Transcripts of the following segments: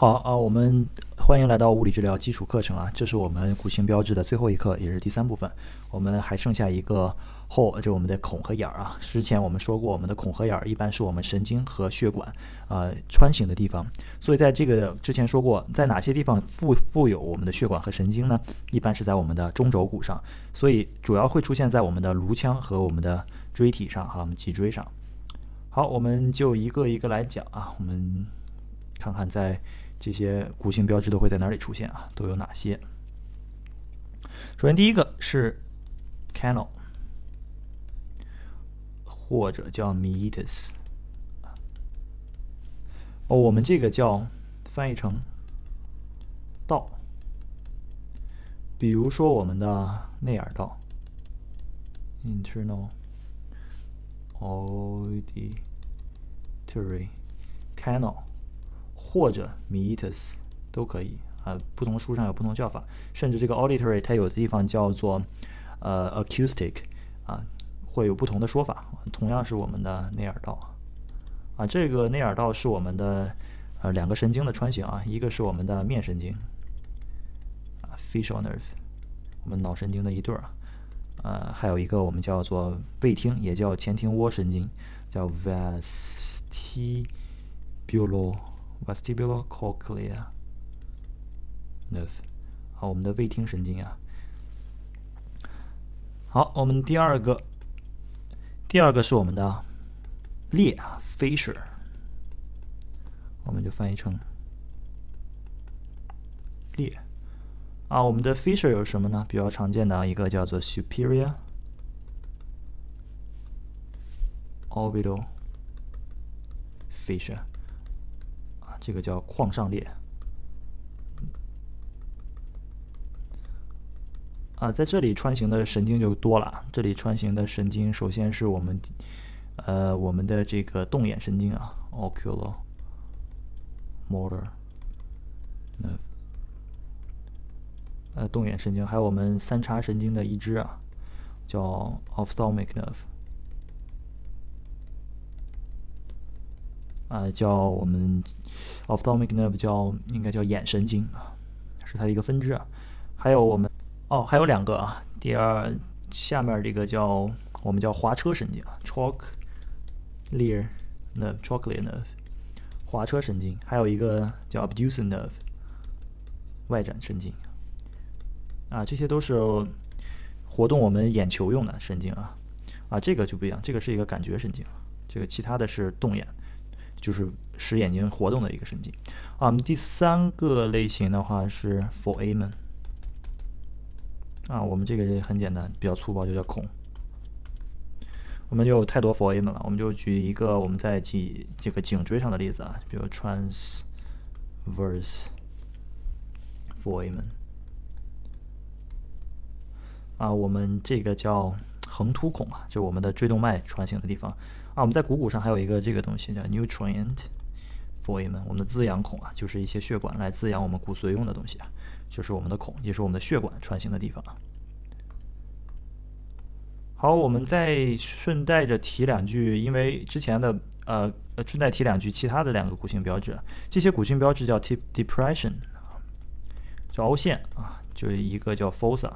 好啊，我们欢迎来到物理治疗基础课程啊，这是我们骨形标志的最后一课，也是第三部分。我们还剩下一个后，就是我们的孔和眼儿啊。之前我们说过，我们的孔和眼儿一般是我们神经和血管呃穿行的地方。所以在这个之前说过，在哪些地方附附有我们的血管和神经呢？一般是在我们的中轴骨上，所以主要会出现在我们的颅腔和我们的椎体上哈我们脊椎上。好，我们就一个一个来讲啊，我们看看在。这些骨性标志都会在哪里出现啊？都有哪些？首先，第一个是 canal，或者叫 meatus。哦，我们这个叫翻译成道。比如说我们的内耳道，internal auditory canal。或者 meatus 都可以啊，不同书上有不同叫法，甚至这个 auditory 它有的地方叫做呃 acoustic 啊，会有不同的说法。同样是我们的内耳道啊，这个内耳道是我们的呃两个神经的穿行啊，一个是我们的面神经啊 facial nerve，我们脑神经的一对儿啊，呃还有一个我们叫做胃听，也叫前庭窝神经，叫 vestibular。Vestibular cochlear nerve，好，我们的胃听神经啊。好，我们第二个，第二个是我们的裂啊，fissure，我们就翻译成裂啊。我们的 fissure 有什么呢？比较常见的一个叫做 superior orbital fissure。这个叫眶上裂啊，在这里穿行的神经就多了。这里穿行的神经，首先是我们呃我们的这个动眼神经啊，oculomotor 那呃动眼神经，还有我们三叉神经的一支啊，叫 ophthalmic nerve。啊，叫我们 ophthalmic nerve 叫应该叫眼神经啊，是它的一个分支啊。还有我们哦，还有两个啊。第二，下面这个叫我们叫滑车神经啊，trochlear nerve，trochlear nerve，滑车神经。还有一个叫 Abducen nerve，外展神经。啊，这些都是活动我们眼球用的神经啊。啊，这个就不一样，这个是一个感觉神经，这个其他的是动眼。就是使眼睛活动的一个神经啊。我们第三个类型的话是 foramen 啊，我们这个很简单，比较粗暴，就叫孔。我们有太多 foramen 了，我们就举一个我们在脊这个颈椎上的例子啊，比如 transverse foramen 啊，我们这个叫横突孔啊，就是我们的椎动脉穿行的地方。啊，我们在股骨上还有一个这个东西叫 nutrient foramen，我们的滋养孔啊，就是一些血管来滋养我们骨髓用的东西啊，就是我们的孔，也是我们的血管穿行的地方啊。好，我们再顺带着提两句，因为之前的呃呃，顺带提两句其他的两个骨性标志，这些骨性标志叫 tip depression，叫凹陷啊，就是一个叫 fossa，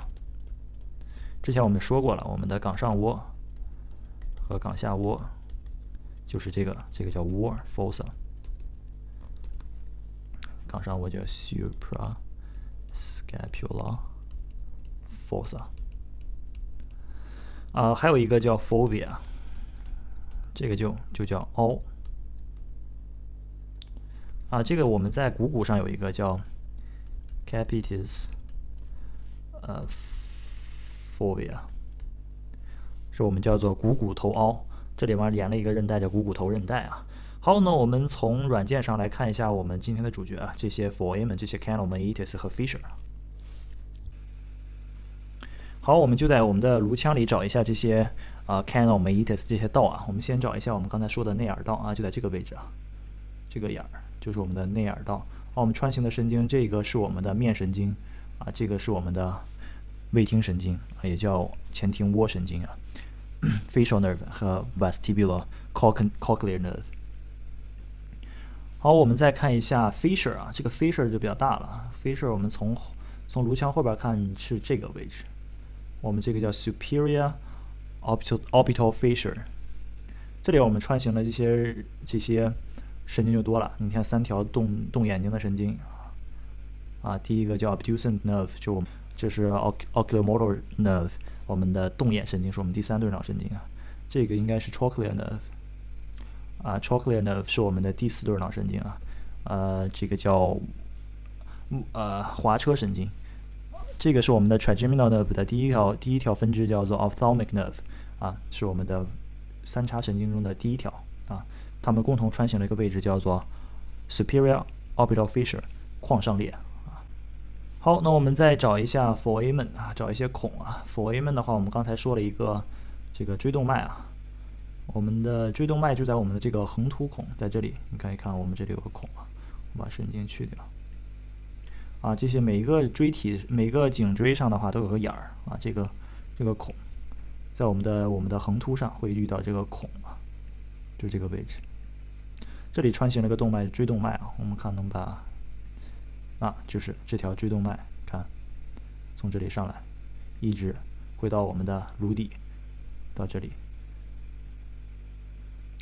之前我们说过了，我们的冈上窝和冈下窝。就是这个，这个叫 war fossa，冈上窝叫 supra scapular fossa，啊，还有一个叫 fovea，这个就就叫凹，啊，这个我们在股骨上有一个叫 capitis，呃，fovea，是我们叫做股骨头凹。这里面连了一个韧带叫股骨头韧带啊。好，那我们从软件上来看一下我们今天的主角啊，这些 foramen、这些 canal、meatus 和 fissure。好，我们就在我们的颅腔里找一下这些啊 canal、meatus 这些道啊。我们先找一下我们刚才说的内耳道啊，就在这个位置啊，这个眼儿就是我们的内耳道。好，我们穿行的神经，这个是我们的面神经啊，这个是我们的胃听神经，也叫前庭窝神经啊。facial nerve 和 vestibular cochlear nerve。好，我们再看一下 fissure 啊，这个 fissure 就比较大了。fissure 我们从从颅腔后边看是这个位置，我们这个叫 superior orbital orbital fissure。这里我们穿行的这些这些神经就多了。你看三条动动眼睛的神经啊，第一个叫 obtusen nerve，就我们这是 oculomotor nerve，我们的动眼神经是我们第三对脑神经啊。这个应该是 trochlear nerve。啊，trochlear nerve 是我们的第四对脑神经啊，呃，这个叫呃滑车神经，这个是我们的 trigeminal nerve 的第一条第一条分支叫做 ophthalmic nerve 啊，是我们的三叉神经中的第一条啊，它们共同穿行了一个位置叫做 superior orbital fissure 眶上裂。好，那我们再找一下 foramen 啊，找一些孔啊，foramen 的话，我们刚才说了一个这个椎动脉啊。我们的椎动脉就在我们的这个横突孔，在这里，你看一看，我们这里有个孔啊，我把神经去掉。啊，这些每一个椎体、每个颈椎上的话都有个眼儿啊，这个这个孔，在我们的我们的横突上会遇到这个孔啊，就这个位置。这里穿行了个动脉，椎动脉啊，我们看能把啊，就是这条椎动脉，看从这里上来，一直回到我们的颅底，到这里。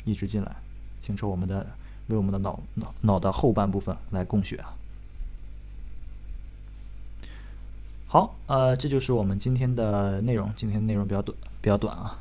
一直进来，形成我们的为我们的脑脑脑的后半部分来供血啊。好，呃，这就是我们今天的内容。今天内容比较短，比较短啊。